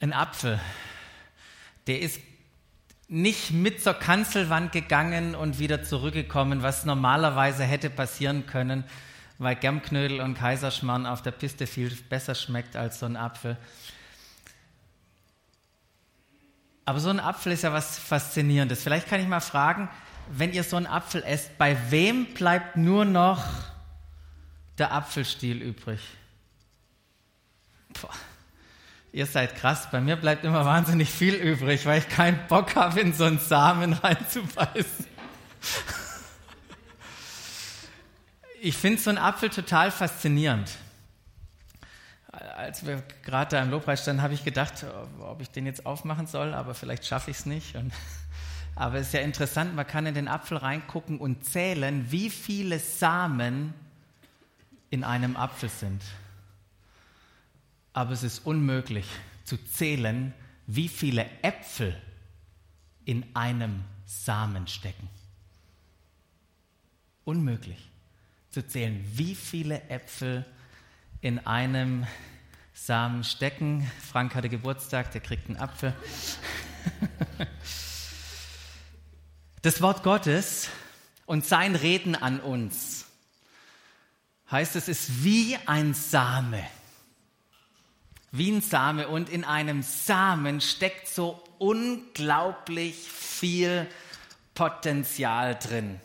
Ein Apfel, der ist nicht mit zur Kanzelwand gegangen und wieder zurückgekommen, was normalerweise hätte passieren können, weil Germknödel und Kaiserschmarrn auf der Piste viel besser schmeckt als so ein Apfel. Aber so ein Apfel ist ja was Faszinierendes. Vielleicht kann ich mal fragen, wenn ihr so einen Apfel esst, bei wem bleibt nur noch der Apfelstiel übrig? Boah. Ihr seid krass, bei mir bleibt immer wahnsinnig viel übrig, weil ich keinen Bock habe, in so einen Samen reinzubeißen. Ich finde so einen Apfel total faszinierend. Als wir gerade da im Lobpreis standen, habe ich gedacht, ob ich den jetzt aufmachen soll, aber vielleicht schaffe ich es nicht. Und, aber es ist ja interessant, man kann in den Apfel reingucken und zählen, wie viele Samen in einem Apfel sind aber es ist unmöglich zu zählen, wie viele Äpfel in einem Samen stecken. Unmöglich zu zählen, wie viele Äpfel in einem Samen stecken. Frank hatte Geburtstag, der kriegt einen Apfel. Das Wort Gottes und sein Reden an uns heißt, es ist wie ein Same wie ein Same und in einem Samen steckt so unglaublich viel Potenzial drin.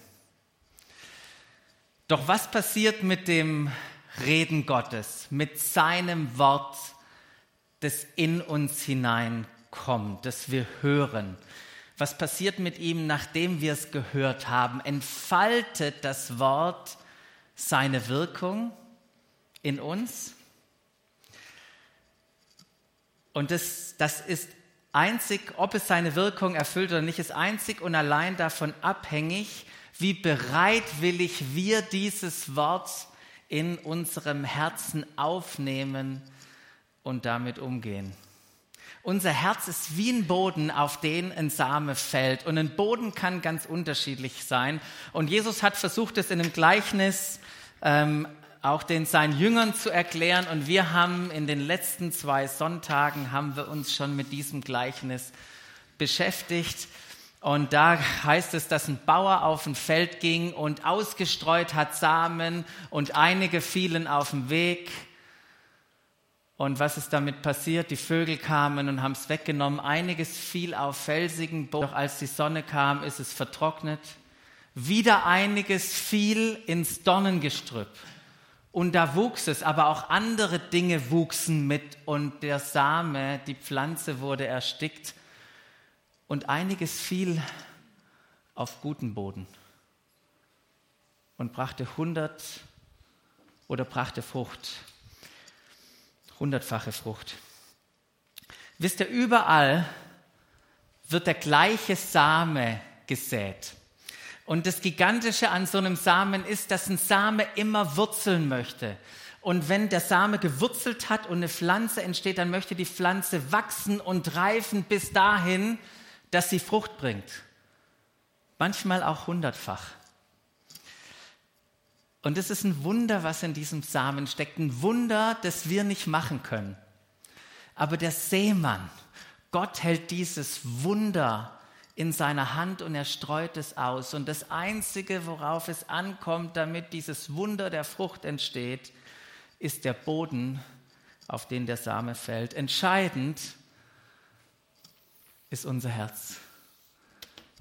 Doch was passiert mit dem Reden Gottes, mit seinem Wort, das in uns hineinkommt, das wir hören? Was passiert mit ihm, nachdem wir es gehört haben? Entfaltet das Wort seine Wirkung in uns? Und das, das ist einzig, ob es seine Wirkung erfüllt oder nicht, ist einzig und allein davon abhängig, wie bereitwillig wir dieses Wort in unserem Herzen aufnehmen und damit umgehen. Unser Herz ist wie ein Boden, auf den ein Same fällt. Und ein Boden kann ganz unterschiedlich sein. Und Jesus hat versucht, es in einem Gleichnis ähm, auch den seinen Jüngern zu erklären. Und wir haben in den letzten zwei Sonntagen haben wir uns schon mit diesem Gleichnis beschäftigt. Und da heißt es, dass ein Bauer auf ein Feld ging und ausgestreut hat Samen und einige fielen auf dem Weg. Und was ist damit passiert? Die Vögel kamen und haben es weggenommen. Einiges fiel auf felsigen Boden. Doch als die Sonne kam, ist es vertrocknet. Wieder einiges fiel ins Dornengestrüpp. Und da wuchs es, aber auch andere Dinge wuchsen mit und der Same, die Pflanze wurde erstickt und einiges fiel auf guten Boden und brachte hundert oder brachte Frucht, hundertfache Frucht. Wisst ihr, überall wird der gleiche Same gesät. Und das Gigantische an so einem Samen ist, dass ein Same immer wurzeln möchte. Und wenn der Same gewurzelt hat und eine Pflanze entsteht, dann möchte die Pflanze wachsen und reifen bis dahin, dass sie Frucht bringt. Manchmal auch hundertfach. Und es ist ein Wunder, was in diesem Samen steckt. Ein Wunder, das wir nicht machen können. Aber der Seemann, Gott hält dieses Wunder in seiner Hand und er streut es aus. Und das Einzige, worauf es ankommt, damit dieses Wunder der Frucht entsteht, ist der Boden, auf den der Same fällt. Entscheidend ist unser Herz.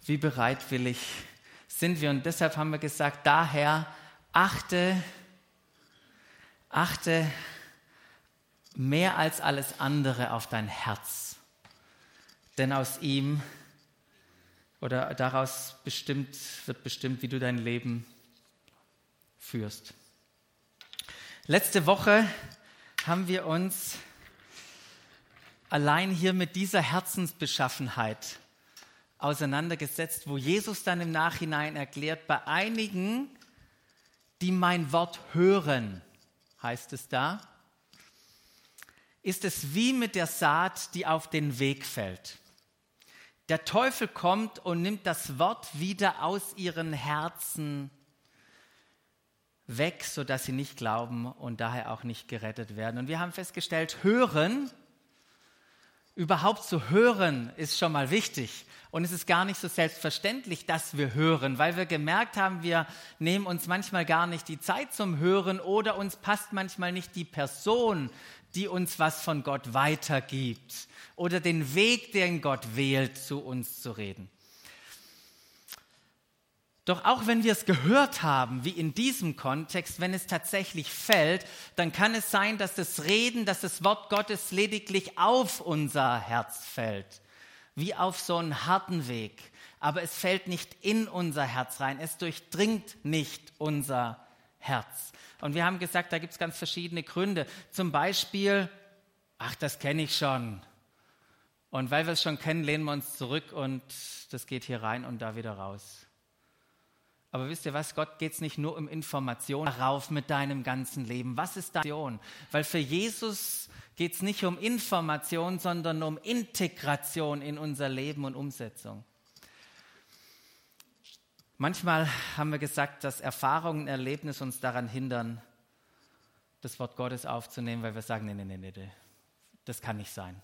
Wie bereitwillig sind wir? Und deshalb haben wir gesagt, daher achte, achte mehr als alles andere auf dein Herz. Denn aus ihm oder daraus bestimmt, wird bestimmt, wie du dein Leben führst. Letzte Woche haben wir uns allein hier mit dieser Herzensbeschaffenheit auseinandergesetzt, wo Jesus dann im Nachhinein erklärt, bei einigen, die mein Wort hören, heißt es da, ist es wie mit der Saat, die auf den Weg fällt. Der Teufel kommt und nimmt das Wort wieder aus ihren Herzen weg, sodass sie nicht glauben und daher auch nicht gerettet werden. Und wir haben festgestellt, hören überhaupt zu hören ist schon mal wichtig. Und es ist gar nicht so selbstverständlich, dass wir hören, weil wir gemerkt haben, wir nehmen uns manchmal gar nicht die Zeit zum Hören oder uns passt manchmal nicht die Person, die uns was von Gott weitergibt oder den Weg, den Gott wählt, zu uns zu reden. Doch auch wenn wir es gehört haben, wie in diesem Kontext, wenn es tatsächlich fällt, dann kann es sein, dass das Reden, dass das Wort Gottes lediglich auf unser Herz fällt, wie auf so einen harten Weg. Aber es fällt nicht in unser Herz rein, es durchdringt nicht unser Herz. Und wir haben gesagt, da gibt es ganz verschiedene Gründe. Zum Beispiel, ach, das kenne ich schon. Und weil wir es schon kennen, lehnen wir uns zurück und das geht hier rein und da wieder raus. Aber wisst ihr was, Gott geht es nicht nur um Information darauf mit deinem ganzen Leben. Was ist Vision? Weil für Jesus geht es nicht um Information, sondern um Integration in unser Leben und Umsetzung. Manchmal haben wir gesagt, dass Erfahrungen, Erlebnisse uns daran hindern, das Wort Gottes aufzunehmen, weil wir sagen, nee, nee, nee, nee, das kann nicht sein.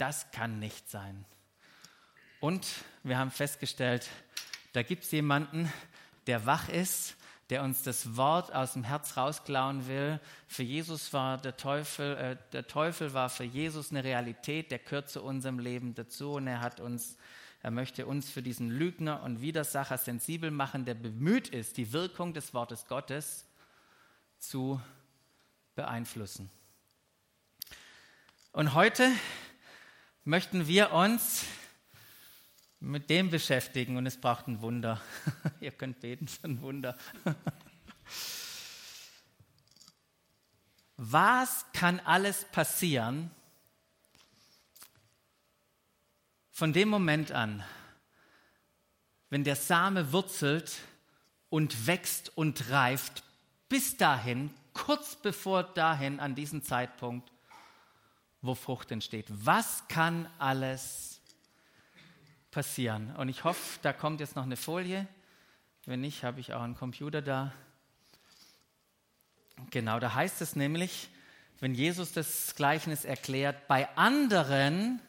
Das kann nicht sein. Und wir haben festgestellt, da gibt es jemanden, der wach ist, der uns das Wort aus dem Herz rausklauen will. Für Jesus war der Teufel, äh, der Teufel war für Jesus eine Realität, der gehört zu unserem Leben dazu und er hat uns, er möchte uns für diesen Lügner und Widersacher sensibel machen, der bemüht ist, die Wirkung des Wortes Gottes zu beeinflussen. Und heute möchten wir uns mit dem beschäftigen und es braucht ein Wunder. Ihr könnt beten für ein Wunder. Was kann alles passieren von dem Moment an, wenn der Same wurzelt und wächst und reift, bis dahin, kurz bevor dahin, an diesen Zeitpunkt, wo Frucht entsteht? Was kann alles passieren? Und ich hoffe, da kommt jetzt noch eine Folie. Wenn nicht, habe ich auch einen Computer da. Genau, da heißt es nämlich, wenn Jesus das Gleichnis erklärt, bei anderen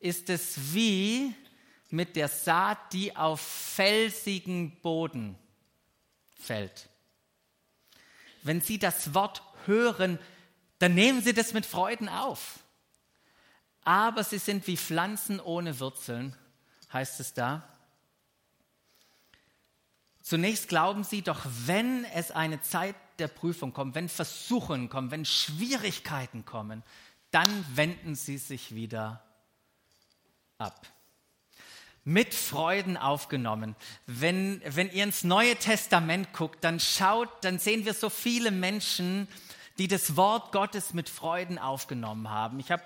ist es wie mit der Saat, die auf felsigen Boden fällt. Wenn Sie das Wort hören, dann nehmen Sie das mit Freuden auf. Aber sie sind wie Pflanzen ohne Wurzeln heißt es da. Zunächst glauben sie, doch wenn es eine Zeit der Prüfung kommt, wenn Versuchen kommen, wenn Schwierigkeiten kommen, dann wenden sie sich wieder ab. Mit Freuden aufgenommen. Wenn, wenn ihr ins Neue Testament guckt, dann schaut, dann sehen wir so viele Menschen, die das Wort Gottes mit Freuden aufgenommen haben. Ich habe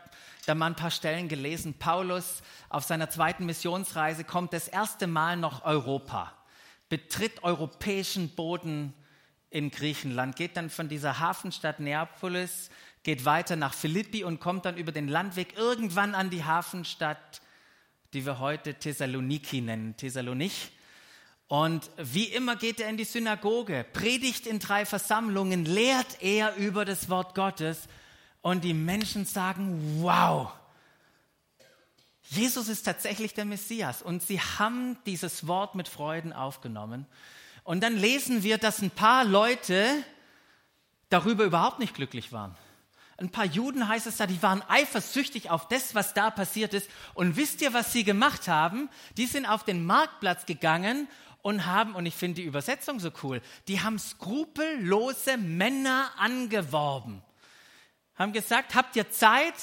da mal ein paar Stellen gelesen. Paulus auf seiner zweiten Missionsreise kommt das erste Mal nach Europa, betritt europäischen Boden in Griechenland, geht dann von dieser Hafenstadt Neapolis, geht weiter nach Philippi und kommt dann über den Landweg irgendwann an die Hafenstadt, die wir heute Thessaloniki nennen, Thessalonich. Und wie immer geht er in die Synagoge, predigt in drei Versammlungen, lehrt er über das Wort Gottes und die Menschen sagen, wow, Jesus ist tatsächlich der Messias. Und sie haben dieses Wort mit Freuden aufgenommen. Und dann lesen wir, dass ein paar Leute darüber überhaupt nicht glücklich waren. Ein paar Juden heißt es da, die waren eifersüchtig auf das, was da passiert ist. Und wisst ihr, was sie gemacht haben? Die sind auf den Marktplatz gegangen und haben, und ich finde die Übersetzung so cool, die haben skrupellose Männer angeworben haben gesagt, habt ihr Zeit?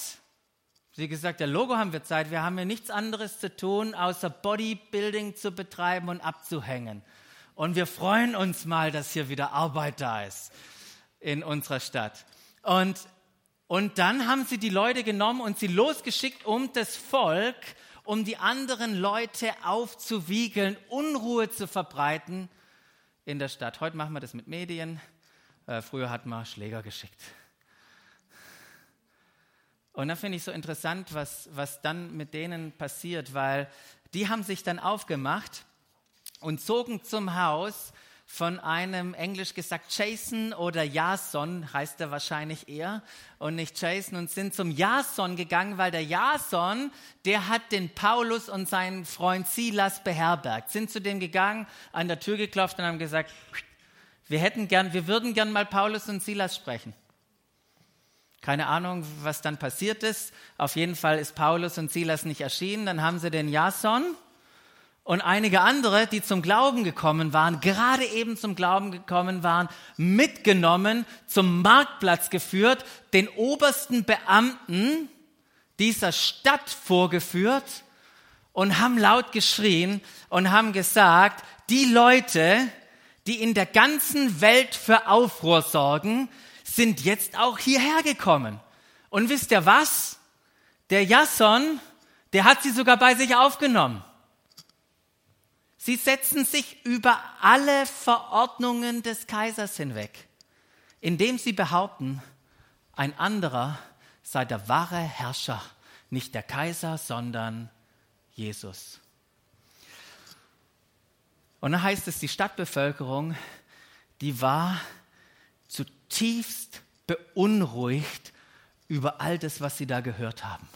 Sie gesagt, der Logo haben wir Zeit. Wir haben ja nichts anderes zu tun, außer Bodybuilding zu betreiben und abzuhängen. Und wir freuen uns mal, dass hier wieder Arbeit da ist in unserer Stadt. Und, und dann haben sie die Leute genommen und sie losgeschickt, um das Volk, um die anderen Leute aufzuwiegeln, Unruhe zu verbreiten in der Stadt. Heute machen wir das mit Medien. Äh, früher hat man Schläger geschickt. Und da finde ich so interessant, was, was dann mit denen passiert, weil die haben sich dann aufgemacht und zogen zum Haus von einem, englisch gesagt, Jason oder Jason, heißt er wahrscheinlich eher, und nicht Jason, und sind zum Jason gegangen, weil der Jason, der hat den Paulus und seinen Freund Silas beherbergt, sind zu dem gegangen, an der Tür geklopft und haben gesagt, wir hätten gern, wir würden gern mal Paulus und Silas sprechen. Keine Ahnung, was dann passiert ist. Auf jeden Fall ist Paulus und Silas nicht erschienen. Dann haben sie den Jason und einige andere, die zum Glauben gekommen waren, gerade eben zum Glauben gekommen waren, mitgenommen, zum Marktplatz geführt, den obersten Beamten dieser Stadt vorgeführt und haben laut geschrien und haben gesagt, die Leute, die in der ganzen Welt für Aufruhr sorgen, sind jetzt auch hierher gekommen. Und wisst ihr was? Der Jason, der hat sie sogar bei sich aufgenommen. Sie setzen sich über alle Verordnungen des Kaisers hinweg, indem sie behaupten, ein anderer sei der wahre Herrscher, nicht der Kaiser, sondern Jesus. Und dann heißt es, die Stadtbevölkerung, die war zutiefst beunruhigt über all das, was sie da gehört haben.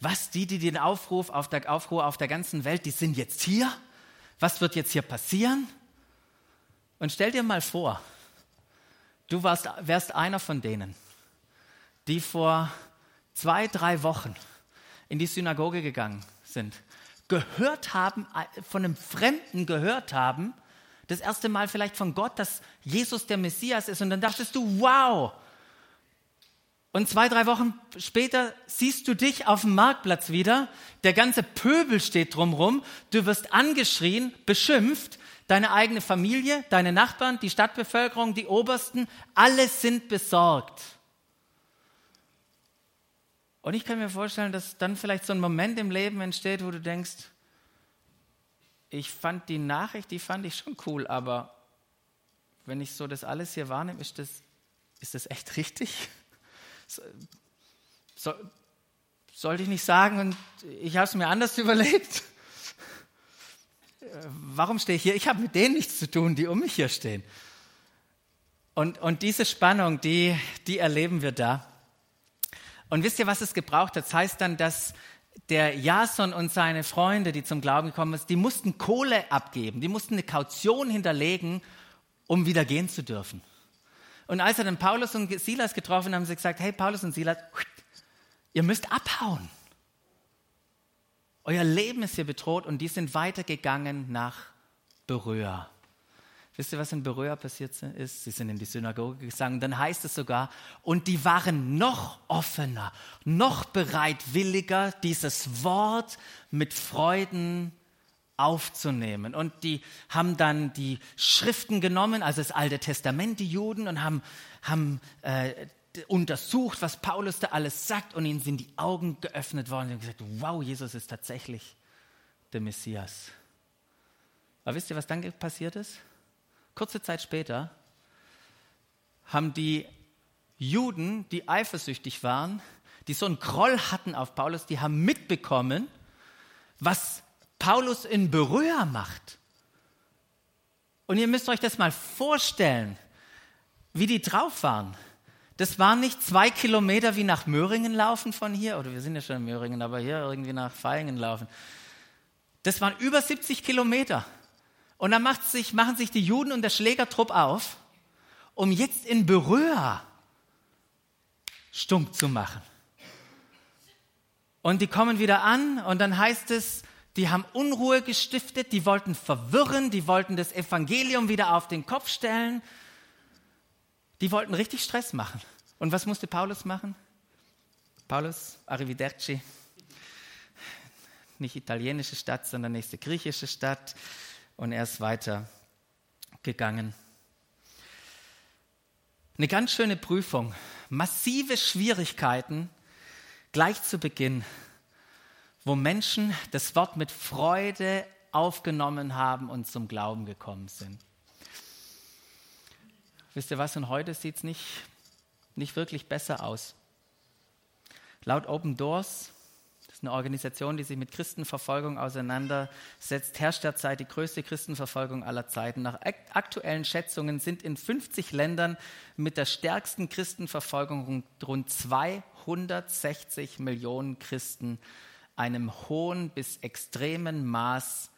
Was die, die den Aufruf auf der Aufruhr auf der ganzen Welt, die sind jetzt hier was wird jetzt hier passieren? Und stell dir mal vor, du warst, wärst einer von denen, die vor zwei, drei Wochen in die Synagoge gegangen sind, gehört haben, von einem Fremden gehört haben, das erste Mal vielleicht von Gott, dass Jesus der Messias ist. Und dann dachtest du, wow, und zwei, drei Wochen später siehst du dich auf dem Marktplatz wieder. Der ganze Pöbel steht drumherum. Du wirst angeschrien, beschimpft. Deine eigene Familie, deine Nachbarn, die Stadtbevölkerung, die Obersten, alle sind besorgt. Und ich kann mir vorstellen, dass dann vielleicht so ein Moment im Leben entsteht, wo du denkst, ich fand die Nachricht, die fand ich schon cool, aber wenn ich so das alles hier wahrnehme, ist das, ist das echt richtig? So, sollte ich nicht sagen und ich habe es mir anders überlegt? Warum stehe ich hier? Ich habe mit denen nichts zu tun, die um mich hier stehen. Und, und diese Spannung, die, die erleben wir da. Und wisst ihr, was es gebraucht hat? Das heißt dann, dass der Jason und seine Freunde, die zum Glauben gekommen sind, die mussten Kohle abgeben, die mussten eine Kaution hinterlegen, um wieder gehen zu dürfen. Und als er dann Paulus und Silas getroffen haben, haben sie gesagt, hey Paulus und Silas, ihr müsst abhauen. Euer Leben ist hier bedroht und die sind weitergegangen nach Beröa. Wisst ihr, was in Beröa passiert ist? Sie sind in die Synagoge gegangen. Dann heißt es sogar, und die waren noch offener, noch bereitwilliger, dieses Wort mit Freuden aufzunehmen. Und die haben dann die Schriften genommen, also das Alte Testament, die Juden, und haben, haben äh, untersucht, was Paulus da alles sagt, und ihnen sind die Augen geöffnet worden und gesagt, wow, Jesus ist tatsächlich der Messias. Aber wisst ihr, was dann passiert ist? Kurze Zeit später haben die Juden, die eifersüchtig waren, die so einen Groll hatten auf Paulus, die haben mitbekommen, was Paulus in Berührer macht. Und ihr müsst euch das mal vorstellen, wie die drauf waren. Das waren nicht zwei Kilometer wie nach Möhringen laufen von hier, oder wir sind ja schon in Möhringen, aber hier irgendwie nach Feingen laufen. Das waren über 70 Kilometer. Und dann sich, machen sich die Juden und der Schlägertrupp auf, um jetzt in Berührer stunk zu machen. Und die kommen wieder an und dann heißt es, die haben Unruhe gestiftet, die wollten verwirren, die wollten das Evangelium wieder auf den Kopf stellen. Die wollten richtig Stress machen. Und was musste Paulus machen? Paulus, Arrivederci. Nicht italienische Stadt, sondern nächste griechische Stadt. Und er ist weiter gegangen. Eine ganz schöne Prüfung. Massive Schwierigkeiten gleich zu Beginn wo Menschen das Wort mit Freude aufgenommen haben und zum Glauben gekommen sind. Wisst ihr was, und heute sieht es nicht, nicht wirklich besser aus. Laut Open Doors, ist eine Organisation, die sich mit Christenverfolgung auseinandersetzt, herrscht derzeit die größte Christenverfolgung aller Zeiten. Nach aktuellen Schätzungen sind in 50 Ländern mit der stärksten Christenverfolgung rund 260 Millionen Christen einem hohen bis extremen Maß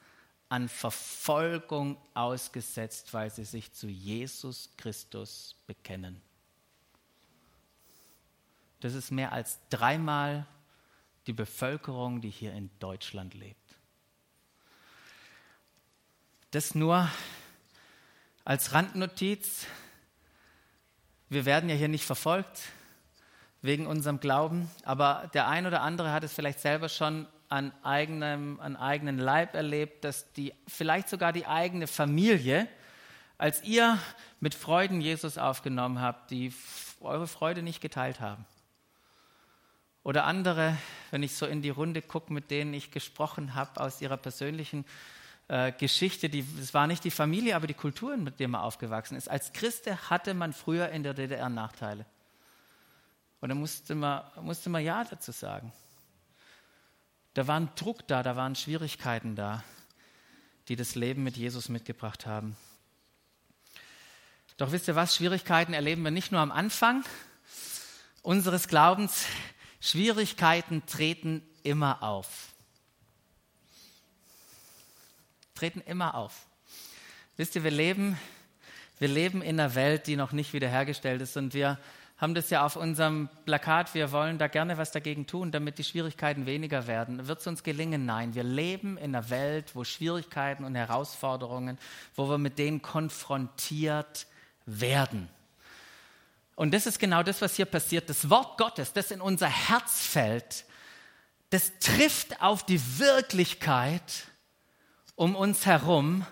an Verfolgung ausgesetzt, weil sie sich zu Jesus Christus bekennen. Das ist mehr als dreimal die Bevölkerung, die hier in Deutschland lebt. Das nur als Randnotiz. Wir werden ja hier nicht verfolgt wegen unserem Glauben, aber der ein oder andere hat es vielleicht selber schon an eigenem, an eigenen Leib erlebt, dass die, vielleicht sogar die eigene Familie, als ihr mit Freuden Jesus aufgenommen habt, die eure Freude nicht geteilt haben. Oder andere, wenn ich so in die Runde gucke, mit denen ich gesprochen habe aus ihrer persönlichen äh, Geschichte, es war nicht die Familie, aber die Kultur, mit der man aufgewachsen ist. Als Christe hatte man früher in der DDR Nachteile. Und da musste man, musste man Ja dazu sagen. Da war ein Druck da, da waren Schwierigkeiten da, die das Leben mit Jesus mitgebracht haben. Doch wisst ihr was, Schwierigkeiten erleben wir nicht nur am Anfang unseres Glaubens, Schwierigkeiten treten immer auf. Treten immer auf. Wisst ihr, wir leben, wir leben in einer Welt, die noch nicht wiederhergestellt ist und wir haben das ja auf unserem Plakat, wir wollen da gerne was dagegen tun, damit die Schwierigkeiten weniger werden. Wird es uns gelingen? Nein. Wir leben in einer Welt, wo Schwierigkeiten und Herausforderungen, wo wir mit denen konfrontiert werden. Und das ist genau das, was hier passiert. Das Wort Gottes, das in unser Herz fällt, das trifft auf die Wirklichkeit um uns herum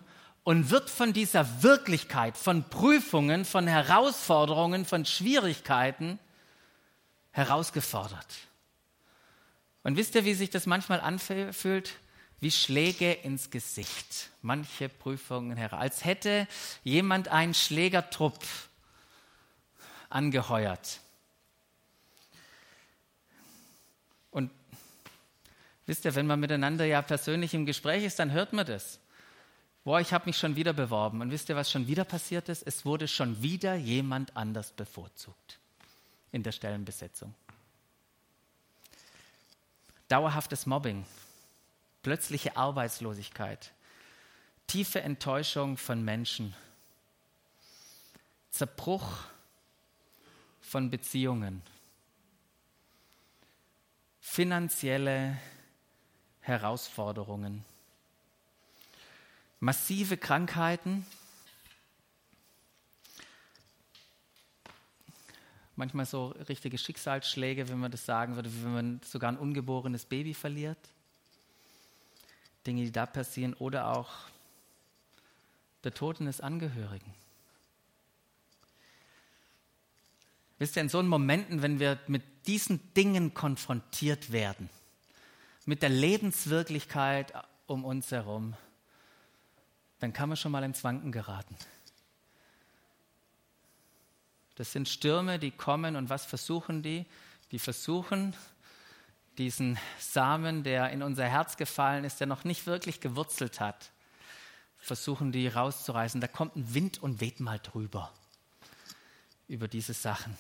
und wird von dieser Wirklichkeit, von Prüfungen, von Herausforderungen, von Schwierigkeiten herausgefordert. Und wisst ihr, wie sich das manchmal anfühlt? Wie Schläge ins Gesicht. Manche Prüfungen heraus. Als hätte jemand einen Schlägertrupp angeheuert. Und wisst ihr, wenn man miteinander ja persönlich im Gespräch ist, dann hört man das. Boah, ich habe mich schon wieder beworben. Und wisst ihr, was schon wieder passiert ist? Es wurde schon wieder jemand anders bevorzugt in der Stellenbesetzung. Dauerhaftes Mobbing, plötzliche Arbeitslosigkeit, tiefe Enttäuschung von Menschen, Zerbruch von Beziehungen, finanzielle Herausforderungen, massive Krankheiten, manchmal so richtige Schicksalsschläge, wenn man das sagen würde, wenn man sogar ein ungeborenes Baby verliert. Dinge, die da passieren, oder auch der Tod eines Angehörigen. Wisst ihr, in so Momenten, wenn wir mit diesen Dingen konfrontiert werden, mit der Lebenswirklichkeit um uns herum, dann kann man schon mal ins Wanken geraten. Das sind Stürme, die kommen und was versuchen die? Die versuchen, diesen Samen, der in unser Herz gefallen ist, der noch nicht wirklich gewurzelt hat, versuchen die rauszureißen. Da kommt ein Wind und weht mal drüber über diese Sachen.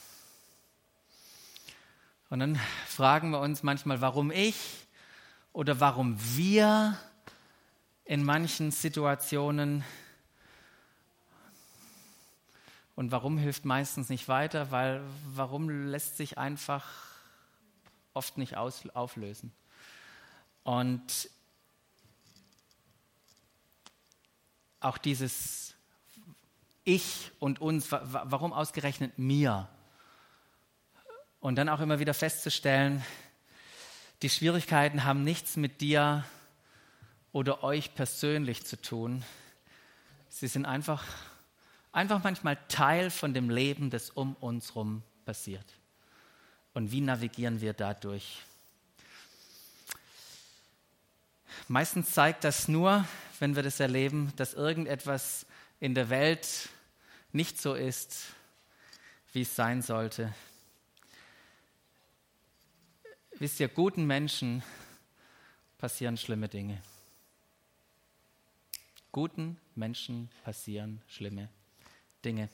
Und dann fragen wir uns manchmal, warum ich oder warum wir in manchen Situationen und warum hilft meistens nicht weiter, weil warum lässt sich einfach oft nicht aus, auflösen. Und auch dieses ich und uns, warum ausgerechnet mir? Und dann auch immer wieder festzustellen, die Schwierigkeiten haben nichts mit dir oder euch persönlich zu tun. Sie sind einfach, einfach manchmal Teil von dem Leben, das um uns herum passiert. Und wie navigieren wir dadurch? Meistens zeigt das nur, wenn wir das erleben, dass irgendetwas in der Welt nicht so ist, wie es sein sollte. Wisst ihr, guten Menschen passieren schlimme Dinge. Guten Menschen passieren schlimme Dinge.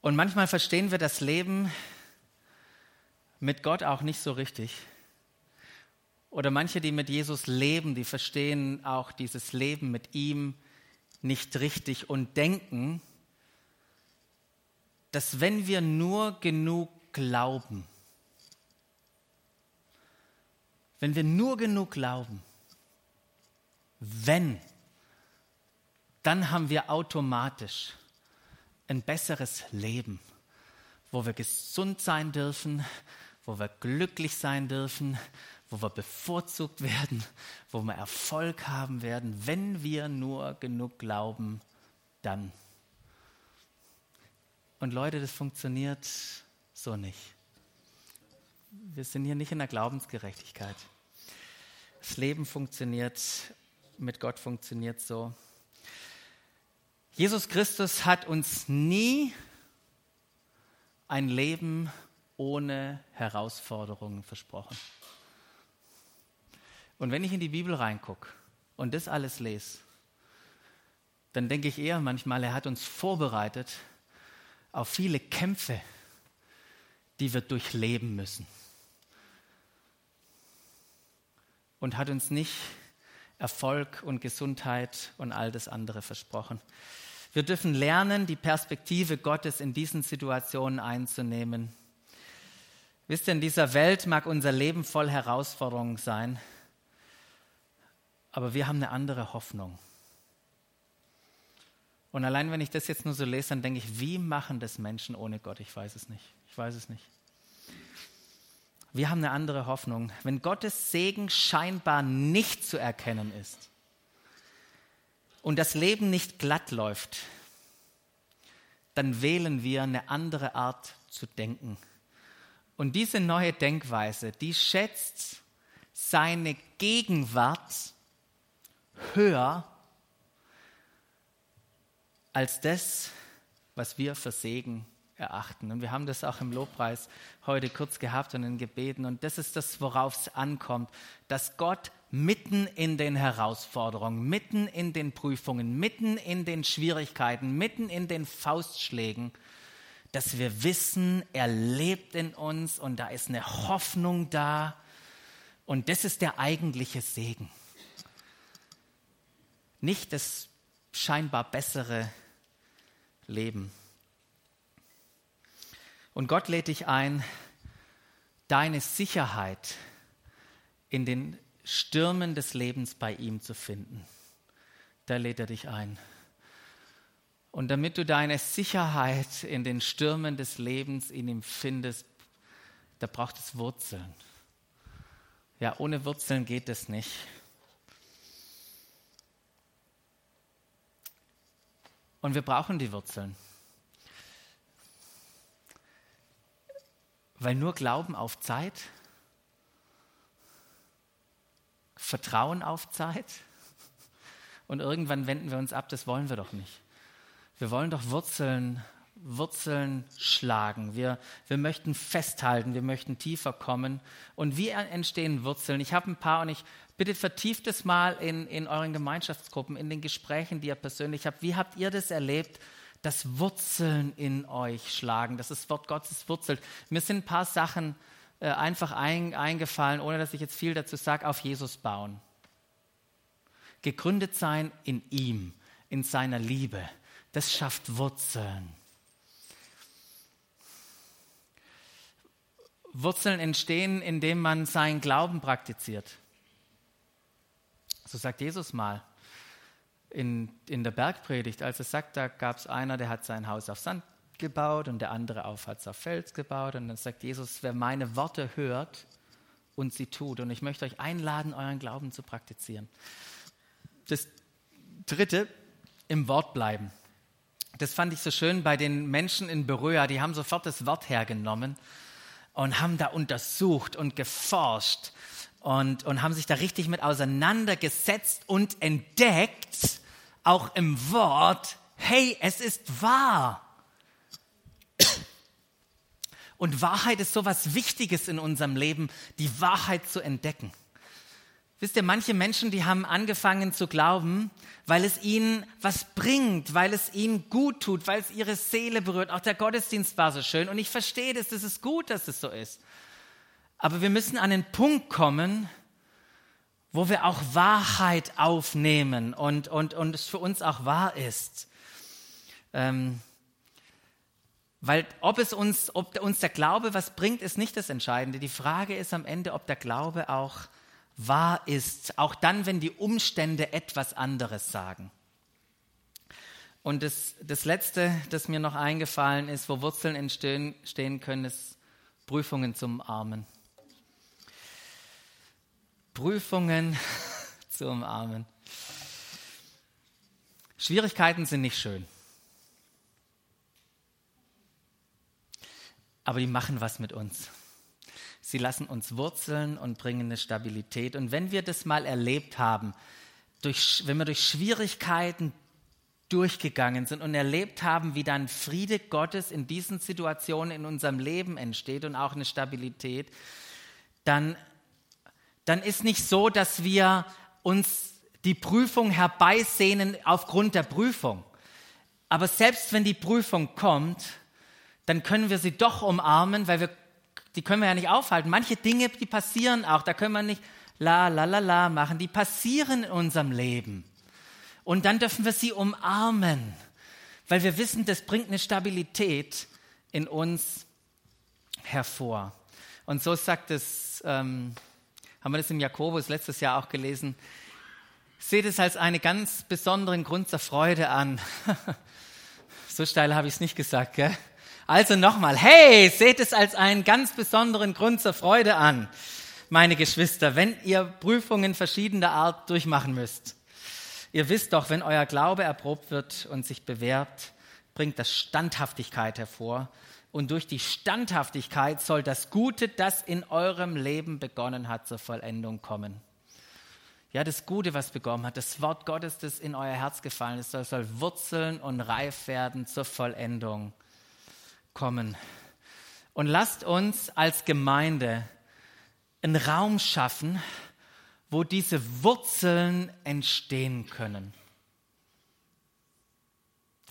Und manchmal verstehen wir das Leben mit Gott auch nicht so richtig. Oder manche, die mit Jesus leben, die verstehen auch dieses Leben mit ihm nicht richtig und denken, dass wenn wir nur genug glauben, wenn wir nur genug glauben, wenn, dann haben wir automatisch ein besseres Leben, wo wir gesund sein dürfen, wo wir glücklich sein dürfen, wo wir bevorzugt werden, wo wir Erfolg haben werden, wenn wir nur genug glauben, dann. Und Leute, das funktioniert so nicht. Wir sind hier nicht in der Glaubensgerechtigkeit. Das Leben funktioniert, mit Gott funktioniert so. Jesus Christus hat uns nie ein Leben ohne Herausforderungen versprochen. Und wenn ich in die Bibel reingucke und das alles lese, dann denke ich eher manchmal, er hat uns vorbereitet auf viele Kämpfe, die wir durchleben müssen. Und hat uns nicht Erfolg und Gesundheit und all das andere versprochen. Wir dürfen lernen, die Perspektive Gottes in diesen Situationen einzunehmen. Wisst ihr, in dieser Welt mag unser Leben voll Herausforderungen sein, aber wir haben eine andere Hoffnung. Und allein wenn ich das jetzt nur so lese, dann denke ich, wie machen das Menschen ohne Gott? Ich weiß es nicht. Ich weiß es nicht. Wir haben eine andere Hoffnung. Wenn Gottes Segen scheinbar nicht zu erkennen ist und das Leben nicht glatt läuft, dann wählen wir eine andere Art zu denken. Und diese neue Denkweise, die schätzt seine Gegenwart höher als das, was wir für Segen erachten. Und wir haben das auch im Lobpreis heute kurz gehabt und in Gebeten. Und das ist das, worauf es ankommt, dass Gott mitten in den Herausforderungen, mitten in den Prüfungen, mitten in den Schwierigkeiten, mitten in den Faustschlägen, dass wir wissen, er lebt in uns und da ist eine Hoffnung da. Und das ist der eigentliche Segen. Nicht das scheinbar bessere Leben. Und Gott lädt dich ein, deine Sicherheit in den Stürmen des Lebens bei ihm zu finden. Da lädt er dich ein. Und damit du deine Sicherheit in den Stürmen des Lebens in ihm findest, da braucht es Wurzeln. Ja, ohne Wurzeln geht es nicht. Und wir brauchen die Wurzeln. Weil nur Glauben auf Zeit, Vertrauen auf Zeit und irgendwann wenden wir uns ab, das wollen wir doch nicht. Wir wollen doch Wurzeln, Wurzeln schlagen. Wir, wir möchten festhalten, wir möchten tiefer kommen. Und wie entstehen Wurzeln? Ich habe ein paar und ich bitte vertieft es mal in, in euren Gemeinschaftsgruppen, in den Gesprächen, die ihr persönlich habt. Wie habt ihr das erlebt? Dass Wurzeln in euch schlagen, dass das Wort Gottes wurzelt. Mir sind ein paar Sachen äh, einfach ein, eingefallen, ohne dass ich jetzt viel dazu sage, auf Jesus bauen. Gegründet sein in ihm, in seiner Liebe, das schafft Wurzeln. Wurzeln entstehen, indem man seinen Glauben praktiziert. So sagt Jesus mal in, in der Bergpredigt, als er sagt, da gab es einer, der hat sein Haus auf Sand gebaut und der andere auf, hat es auf Fels gebaut. Und dann sagt Jesus, wer meine Worte hört und sie tut. Und ich möchte euch einladen, euren Glauben zu praktizieren. Das Dritte, im Wort bleiben. Das fand ich so schön bei den Menschen in Beröa. Die haben sofort das Wort hergenommen und haben da untersucht und geforscht und, und haben sich da richtig mit auseinandergesetzt und entdeckt, auch im Wort, hey, es ist wahr. Und Wahrheit ist so was Wichtiges in unserem Leben, die Wahrheit zu entdecken. Wisst ihr, manche Menschen, die haben angefangen zu glauben, weil es ihnen was bringt, weil es ihnen gut tut, weil es ihre Seele berührt. Auch der Gottesdienst war so schön und ich verstehe das, das ist gut, dass es so ist. Aber wir müssen an den Punkt kommen, wo wir auch Wahrheit aufnehmen und, und, und es für uns auch wahr ist. Ähm, weil ob es uns, ob uns der Glaube was bringt, ist nicht das Entscheidende. Die Frage ist am Ende, ob der Glaube auch wahr ist, auch dann, wenn die Umstände etwas anderes sagen. Und das, das Letzte, das mir noch eingefallen ist, wo Wurzeln entstehen stehen können, ist Prüfungen zum Armen. Prüfungen zu umarmen. Schwierigkeiten sind nicht schön. Aber die machen was mit uns. Sie lassen uns wurzeln und bringen eine Stabilität. Und wenn wir das mal erlebt haben, durch, wenn wir durch Schwierigkeiten durchgegangen sind und erlebt haben, wie dann Friede Gottes in diesen Situationen in unserem Leben entsteht und auch eine Stabilität, dann, dann ist nicht so, dass wir uns die Prüfung herbeisehnen aufgrund der Prüfung. Aber selbst wenn die Prüfung kommt, dann können wir sie doch umarmen, weil wir die können wir ja nicht aufhalten. Manche Dinge, die passieren auch, da können wir nicht la la la la machen, die passieren in unserem Leben. Und dann dürfen wir sie umarmen, weil wir wissen, das bringt eine Stabilität in uns hervor. Und so sagt es, ähm, haben wir das im Jakobus letztes Jahr auch gelesen, seht es als einen ganz besonderen Grund zur Freude an. so steil habe ich es nicht gesagt, gell? Also nochmal, hey, seht es als einen ganz besonderen Grund zur Freude an, meine Geschwister, wenn ihr Prüfungen verschiedener Art durchmachen müsst. Ihr wisst doch, wenn euer Glaube erprobt wird und sich bewährt, bringt das Standhaftigkeit hervor. Und durch die Standhaftigkeit soll das Gute, das in eurem Leben begonnen hat, zur Vollendung kommen. Ja, das Gute, was begonnen hat, das Wort Gottes, das in euer Herz gefallen ist, soll, wurzeln und reif werden zur Vollendung kommen. Und lasst uns als Gemeinde einen Raum schaffen, wo diese Wurzeln entstehen können.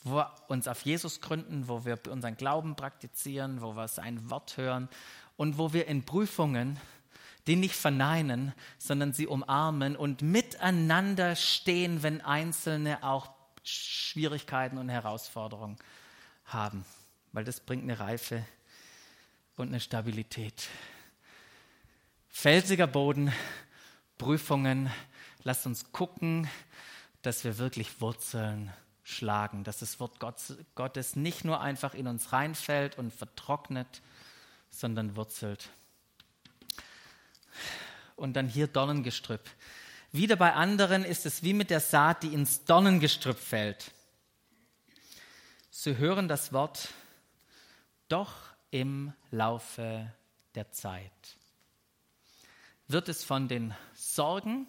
Wo wir uns auf Jesus gründen, wo wir unseren Glauben praktizieren, wo wir sein Wort hören und wo wir in Prüfungen die nicht verneinen, sondern sie umarmen und miteinander stehen, wenn Einzelne auch Schwierigkeiten und Herausforderungen haben weil das bringt eine Reife und eine Stabilität. Felsiger Boden, Prüfungen, lasst uns gucken, dass wir wirklich Wurzeln schlagen, dass das Wort Gottes nicht nur einfach in uns reinfällt und vertrocknet, sondern wurzelt. Und dann hier Dornengestrüpp. Wieder bei anderen ist es wie mit der Saat, die ins Dornengestrüpp fällt. Sie hören das Wort, doch im Laufe der Zeit wird es von den Sorgen,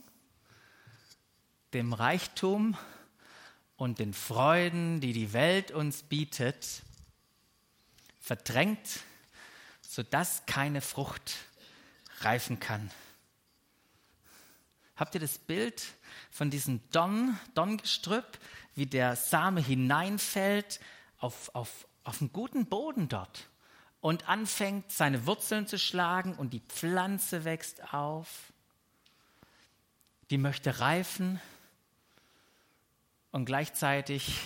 dem Reichtum und den Freuden, die die Welt uns bietet, verdrängt, sodass keine Frucht reifen kann. Habt ihr das Bild von diesem Don, Dongestrüpp, wie der Same hineinfällt auf, auf, auf einen guten Boden dort und anfängt, seine Wurzeln zu schlagen und die Pflanze wächst auf. Die möchte reifen und gleichzeitig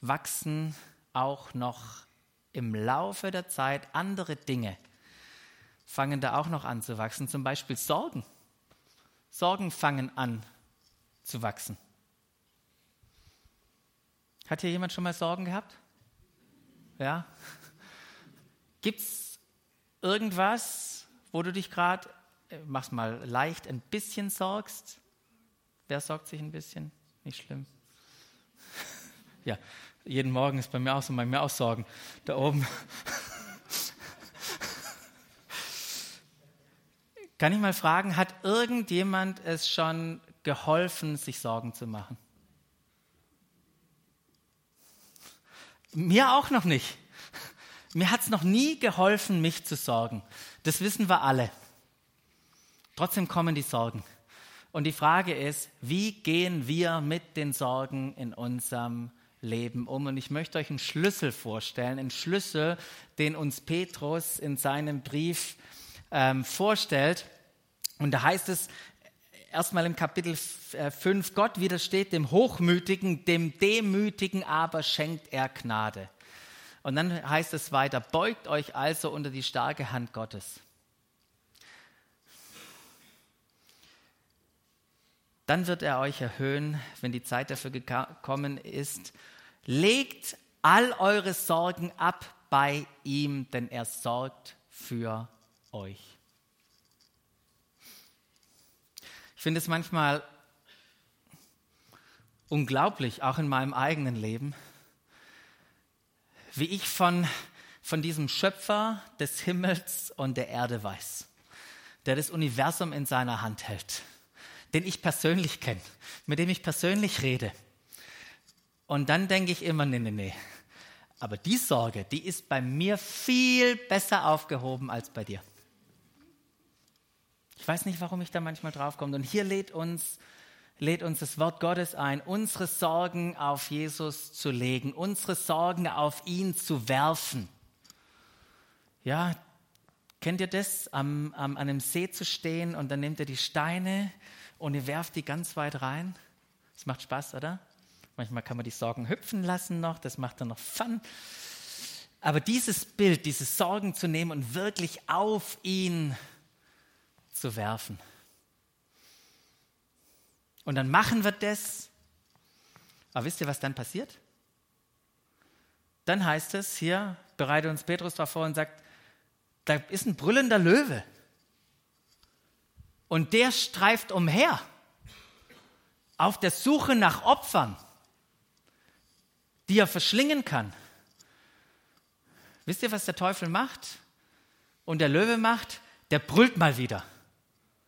wachsen auch noch im Laufe der Zeit andere Dinge, fangen da auch noch an zu wachsen, zum Beispiel Sorgen. Sorgen fangen an zu wachsen. Hat hier jemand schon mal Sorgen gehabt? Ja? Gibt es irgendwas, wo du dich gerade, äh, mach's mal leicht, ein bisschen sorgst? Wer sorgt sich ein bisschen? Nicht schlimm. ja, jeden Morgen ist bei mir auch so, bei mir auch Sorgen. Da oben. Kann ich mal fragen, hat irgendjemand es schon geholfen, sich Sorgen zu machen? Mir auch noch nicht. Mir hat es noch nie geholfen, mich zu sorgen. Das wissen wir alle. Trotzdem kommen die Sorgen. Und die Frage ist, wie gehen wir mit den Sorgen in unserem Leben um? Und ich möchte euch einen Schlüssel vorstellen, einen Schlüssel, den uns Petrus in seinem Brief ähm, vorstellt. Und da heißt es erstmal im Kapitel 5, Gott widersteht dem Hochmütigen, dem Demütigen aber schenkt er Gnade. Und dann heißt es weiter, beugt euch also unter die starke Hand Gottes. Dann wird er euch erhöhen, wenn die Zeit dafür gekommen ist. Legt all eure Sorgen ab bei ihm, denn er sorgt für euch. Ich finde es manchmal unglaublich, auch in meinem eigenen Leben, wie ich von, von diesem Schöpfer des Himmels und der Erde weiß, der das Universum in seiner Hand hält, den ich persönlich kenne, mit dem ich persönlich rede. Und dann denke ich immer, nee, nee, nee. Aber die Sorge, die ist bei mir viel besser aufgehoben als bei dir. Ich weiß nicht, warum ich da manchmal draufkomme. Und hier lädt uns lädt uns das Wort Gottes ein, unsere Sorgen auf Jesus zu legen, unsere Sorgen auf ihn zu werfen. Ja, kennt ihr das, am, am, an einem See zu stehen und dann nehmt ihr die Steine und ihr werft die ganz weit rein? Das macht Spaß, oder? Manchmal kann man die Sorgen hüpfen lassen noch, das macht dann noch Fun. Aber dieses Bild, diese Sorgen zu nehmen und wirklich auf ihn zu werfen. Und dann machen wir das. Aber wisst ihr, was dann passiert? Dann heißt es hier, bereite uns Petrus darauf vor und sagt, da ist ein brüllender Löwe. Und der streift umher auf der Suche nach Opfern, die er verschlingen kann. Wisst ihr, was der Teufel macht? Und der Löwe macht? Der brüllt mal wieder.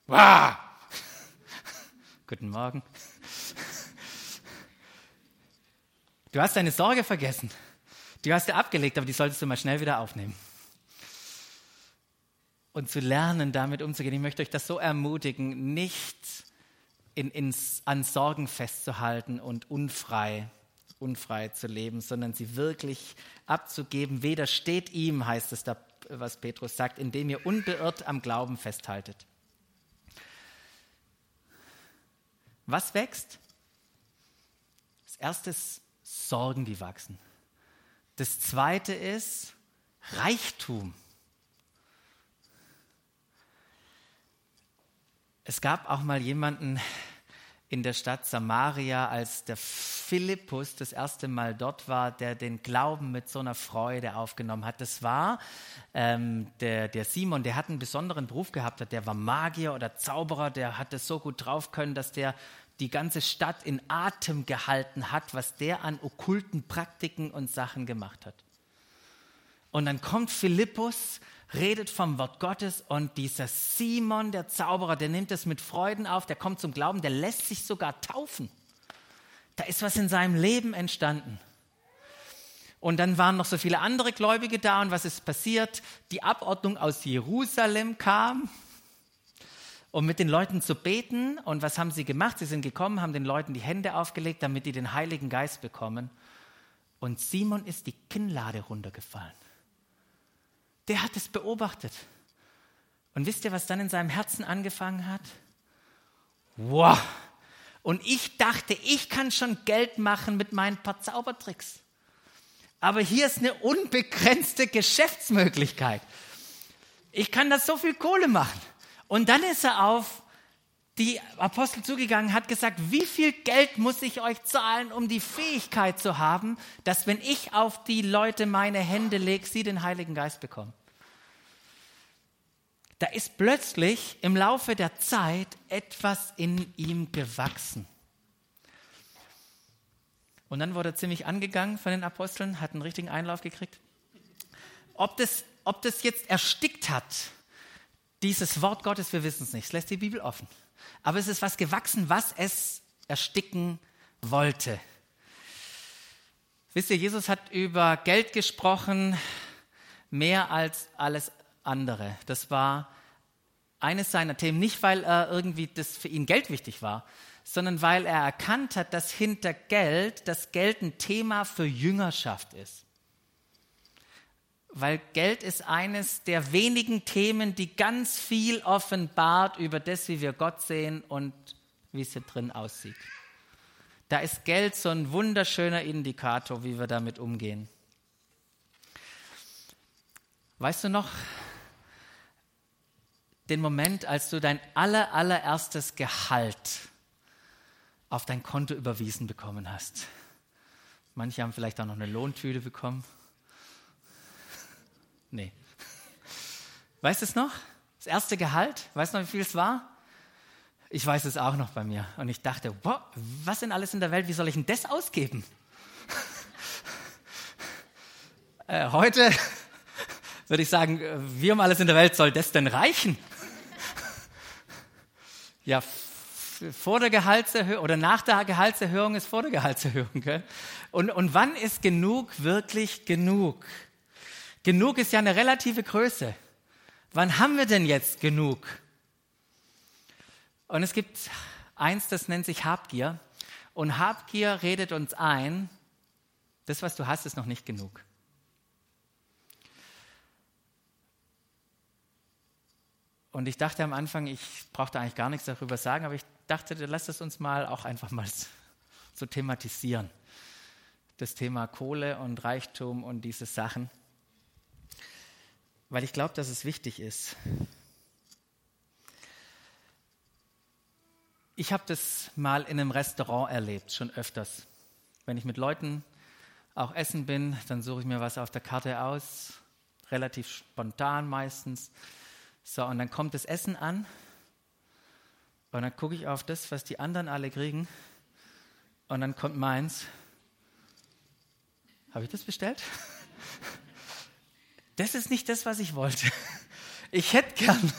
Wah! Guten Morgen. Du hast deine Sorge vergessen. Du hast sie abgelegt, aber die solltest du mal schnell wieder aufnehmen. Und zu lernen, damit umzugehen. Ich möchte euch das so ermutigen, nicht in, ins, an Sorgen festzuhalten und unfrei, unfrei zu leben, sondern sie wirklich abzugeben. Weder steht ihm, heißt es da, was Petrus sagt, indem ihr unbeirrt am Glauben festhaltet. Was wächst? Das erste ist Sorgen, die wachsen. Das zweite ist Reichtum. Es gab auch mal jemanden, in der Stadt Samaria, als der Philippus das erste Mal dort war, der den Glauben mit so einer Freude aufgenommen hat. Das war ähm, der, der Simon, der hat einen besonderen Beruf gehabt, der war Magier oder Zauberer, der hat es so gut drauf können, dass der die ganze Stadt in Atem gehalten hat, was der an okkulten Praktiken und Sachen gemacht hat. Und dann kommt Philippus redet vom Wort Gottes und dieser Simon, der Zauberer, der nimmt es mit Freuden auf, der kommt zum Glauben, der lässt sich sogar taufen. Da ist was in seinem Leben entstanden. Und dann waren noch so viele andere Gläubige da und was ist passiert? Die Abordnung aus Jerusalem kam, um mit den Leuten zu beten. Und was haben sie gemacht? Sie sind gekommen, haben den Leuten die Hände aufgelegt, damit die den Heiligen Geist bekommen. Und Simon ist die Kinnlade runtergefallen der hat es beobachtet. Und wisst ihr, was dann in seinem Herzen angefangen hat? Wow! Und ich dachte, ich kann schon Geld machen mit meinen paar Zaubertricks. Aber hier ist eine unbegrenzte Geschäftsmöglichkeit. Ich kann da so viel Kohle machen. Und dann ist er auf die Apostel zugegangen, hat gesagt, wie viel Geld muss ich euch zahlen, um die Fähigkeit zu haben, dass wenn ich auf die Leute meine Hände lege, sie den Heiligen Geist bekommen. Da ist plötzlich im Laufe der Zeit etwas in ihm gewachsen. Und dann wurde er ziemlich angegangen von den Aposteln, hat einen richtigen Einlauf gekriegt. Ob das, ob das jetzt erstickt hat, dieses Wort Gottes, wir wissen es nicht. Es lässt die Bibel offen aber es ist was gewachsen, was es ersticken wollte. Wisst ihr, Jesus hat über Geld gesprochen, mehr als alles andere. Das war eines seiner Themen, nicht weil er irgendwie das für ihn Geld wichtig war, sondern weil er erkannt hat, dass hinter Geld das Geld ein Thema für Jüngerschaft ist. Weil Geld ist eines der wenigen Themen, die ganz viel offenbart über das, wie wir Gott sehen und wie es hier drin aussieht. Da ist Geld so ein wunderschöner Indikator, wie wir damit umgehen. Weißt du noch den Moment, als du dein aller, allererstes Gehalt auf dein Konto überwiesen bekommen hast? Manche haben vielleicht auch noch eine Lohntüte bekommen. Nee. Weißt du es noch? Das erste Gehalt? Weißt du noch, wie viel es war? Ich weiß es auch noch bei mir. Und ich dachte, wow, was denn alles in der Welt? Wie soll ich denn das ausgeben? äh, heute würde ich sagen, wie um alles in der Welt soll das denn reichen? ja, vor der Gehaltserhöhung oder nach der Gehaltserhöhung ist vor der Gehaltserhöhung. Gell? Und, und wann ist genug wirklich genug? Genug ist ja eine relative Größe. Wann haben wir denn jetzt genug? Und es gibt eins, das nennt sich Habgier. Und Habgier redet uns ein, das, was du hast, ist noch nicht genug. Und ich dachte am Anfang, ich brauchte eigentlich gar nichts darüber sagen, aber ich dachte, lass es uns mal auch einfach mal so thematisieren. Das Thema Kohle und Reichtum und diese Sachen weil ich glaube, dass es wichtig ist. Ich habe das mal in einem Restaurant erlebt, schon öfters. Wenn ich mit Leuten auch essen bin, dann suche ich mir was auf der Karte aus, relativ spontan meistens. So, und dann kommt das Essen an und dann gucke ich auf das, was die anderen alle kriegen und dann kommt meins. Habe ich das bestellt? das ist nicht das, was ich wollte. Ich hätte gern,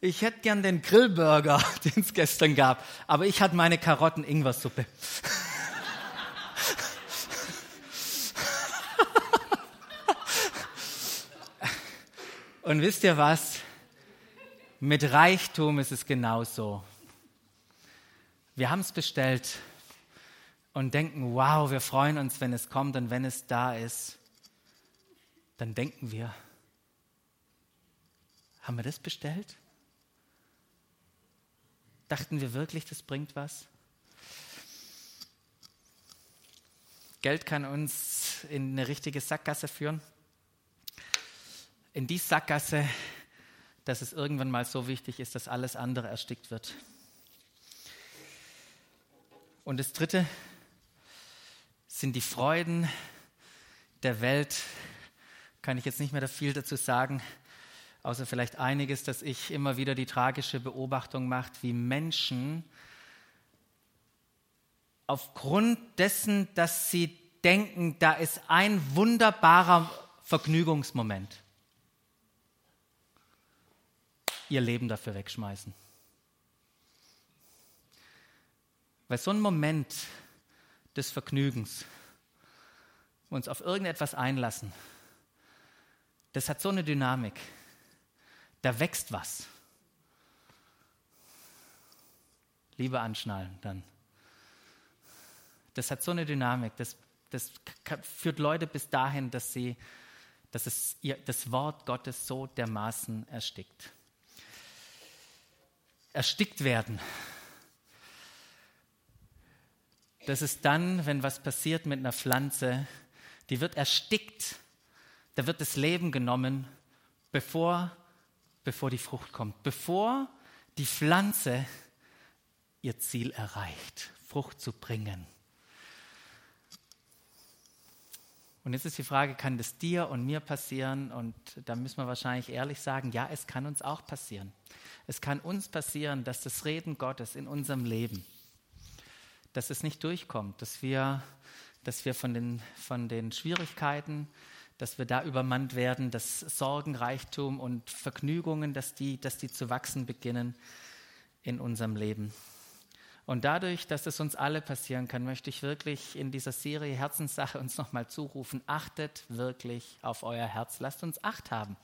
ich hätte gern den Grillburger, den es gestern gab, aber ich hatte meine Karotten-Ingwer-Suppe. Und wisst ihr was? Mit Reichtum ist es genauso. Wir haben es bestellt und denken, wow, wir freuen uns, wenn es kommt und wenn es da ist dann denken wir, haben wir das bestellt? Dachten wir wirklich, das bringt was? Geld kann uns in eine richtige Sackgasse führen. In die Sackgasse, dass es irgendwann mal so wichtig ist, dass alles andere erstickt wird. Und das Dritte sind die Freuden der Welt, kann ich jetzt nicht mehr viel dazu sagen, außer vielleicht einiges, dass ich immer wieder die tragische Beobachtung mache, wie Menschen aufgrund dessen, dass sie denken, da ist ein wunderbarer Vergnügungsmoment, ihr Leben dafür wegschmeißen. Weil so ein Moment des Vergnügens, uns auf irgendetwas einlassen, das hat so eine Dynamik. Da wächst was. Liebe anschnallen dann. Das hat so eine Dynamik. Das, das führt Leute bis dahin, dass sie, dass es ihr, das Wort Gottes so dermaßen erstickt. Erstickt werden. Das ist dann, wenn was passiert mit einer Pflanze, die wird erstickt da wird das Leben genommen, bevor, bevor die Frucht kommt, bevor die Pflanze ihr Ziel erreicht, Frucht zu bringen. Und jetzt ist die Frage, kann das dir und mir passieren? Und da müssen wir wahrscheinlich ehrlich sagen, ja, es kann uns auch passieren. Es kann uns passieren, dass das Reden Gottes in unserem Leben, dass es nicht durchkommt, dass wir, dass wir von, den, von den Schwierigkeiten, dass wir da übermannt werden, dass Sorgenreichtum und Vergnügungen, dass die, dass die zu wachsen beginnen in unserem Leben. Und dadurch, dass es uns alle passieren kann, möchte ich wirklich in dieser Serie Herzenssache uns nochmal zurufen, achtet wirklich auf euer Herz. Lasst uns Acht haben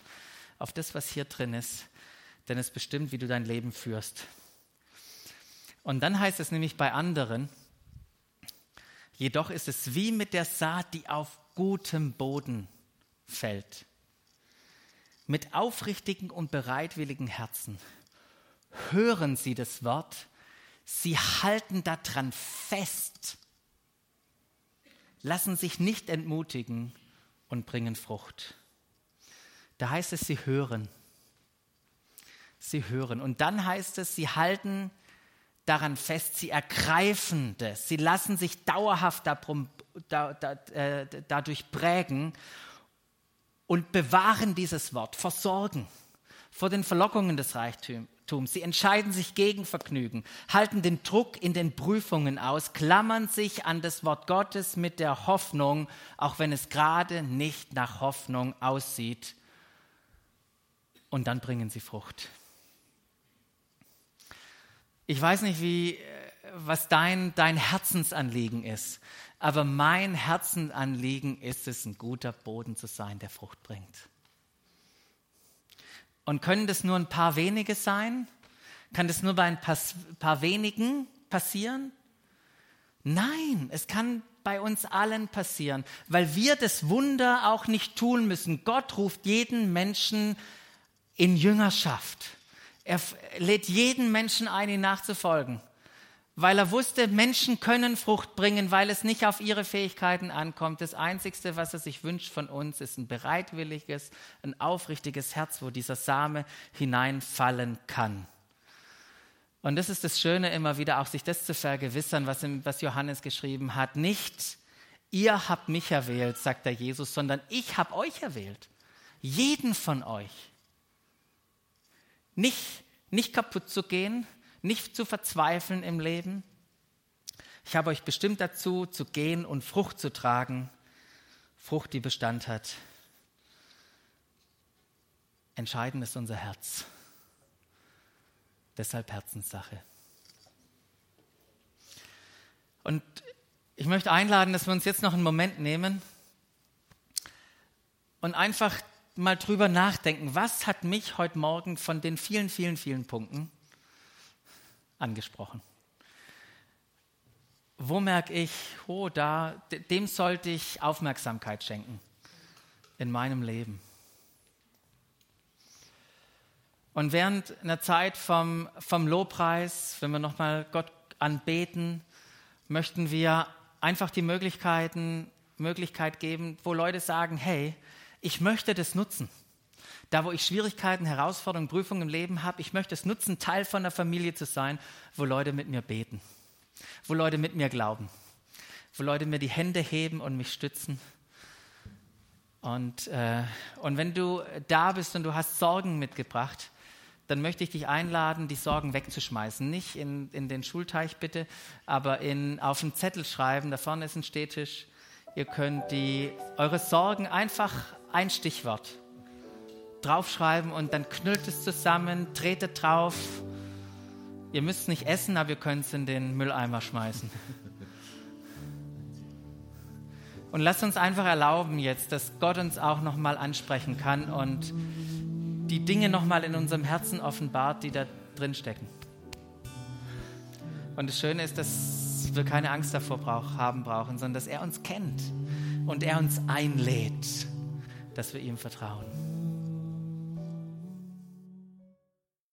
auf das, was hier drin ist, denn es bestimmt, wie du dein Leben führst. Und dann heißt es nämlich bei anderen, jedoch ist es wie mit der Saat, die auf gutem Boden fällt. Mit aufrichtigen und bereitwilligen Herzen hören sie das Wort Sie halten daran fest, lassen sich nicht entmutigen und bringen Frucht. Da heißt es, sie hören. Sie hören. Und dann heißt es, sie halten daran fest, sie ergreifen das, sie lassen sich dauerhaft äh, dadurch prägen und bewahren dieses Wort, versorgen vor den Verlockungen des Reichtums, Sie entscheiden sich gegen Vergnügen, halten den Druck in den Prüfungen aus, klammern sich an das Wort Gottes mit der Hoffnung, auch wenn es gerade nicht nach Hoffnung aussieht. Und dann bringen sie Frucht. Ich weiß nicht, wie, äh, was dein, dein Herzensanliegen ist, aber mein Herzensanliegen ist es, ein guter Boden zu sein, der Frucht bringt. Und können das nur ein paar wenige sein? Kann das nur bei ein paar, paar wenigen passieren? Nein, es kann bei uns allen passieren, weil wir das Wunder auch nicht tun müssen. Gott ruft jeden Menschen in Jüngerschaft. Er lädt jeden Menschen ein, ihn nachzufolgen weil er wusste, Menschen können Frucht bringen, weil es nicht auf ihre Fähigkeiten ankommt. Das Einzige, was er sich wünscht von uns, ist ein bereitwilliges, ein aufrichtiges Herz, wo dieser Same hineinfallen kann. Und das ist das Schöne immer wieder, auch sich das zu vergewissern, was, was Johannes geschrieben hat. Nicht, ihr habt mich erwählt, sagt der Jesus, sondern ich habe euch erwählt. Jeden von euch. Nicht, nicht kaputt zu gehen, nicht zu verzweifeln im Leben. Ich habe euch bestimmt dazu, zu gehen und Frucht zu tragen, Frucht, die Bestand hat. Entscheidend ist unser Herz. Deshalb Herzenssache. Und ich möchte einladen, dass wir uns jetzt noch einen Moment nehmen und einfach mal drüber nachdenken, was hat mich heute Morgen von den vielen, vielen, vielen Punkten angesprochen. Wo merke ich, oh, da, dem sollte ich Aufmerksamkeit schenken in meinem Leben? Und während einer Zeit vom, vom Lobpreis, wenn wir nochmal Gott anbeten, möchten wir einfach die Möglichkeiten, Möglichkeit geben, wo Leute sagen, hey, ich möchte das nutzen da wo ich Schwierigkeiten, Herausforderungen, Prüfungen im Leben habe, ich möchte es nutzen, Teil von der Familie zu sein, wo Leute mit mir beten, wo Leute mit mir glauben, wo Leute mir die Hände heben und mich stützen. Und, äh, und wenn du da bist und du hast Sorgen mitgebracht, dann möchte ich dich einladen, die Sorgen wegzuschmeißen. Nicht in, in den Schulteich bitte, aber in, auf einen Zettel schreiben. Da vorne ist ein Stehtisch. Ihr könnt die, eure Sorgen einfach ein Stichwort draufschreiben und dann knüllt es zusammen, tretet drauf. Ihr müsst es nicht essen, aber ihr könnt es in den Mülleimer schmeißen. Und lasst uns einfach erlauben jetzt, dass Gott uns auch nochmal ansprechen kann und die Dinge nochmal in unserem Herzen offenbart, die da drin stecken. Und das Schöne ist, dass wir keine Angst davor brauch, haben brauchen, sondern dass er uns kennt und er uns einlädt, dass wir ihm vertrauen.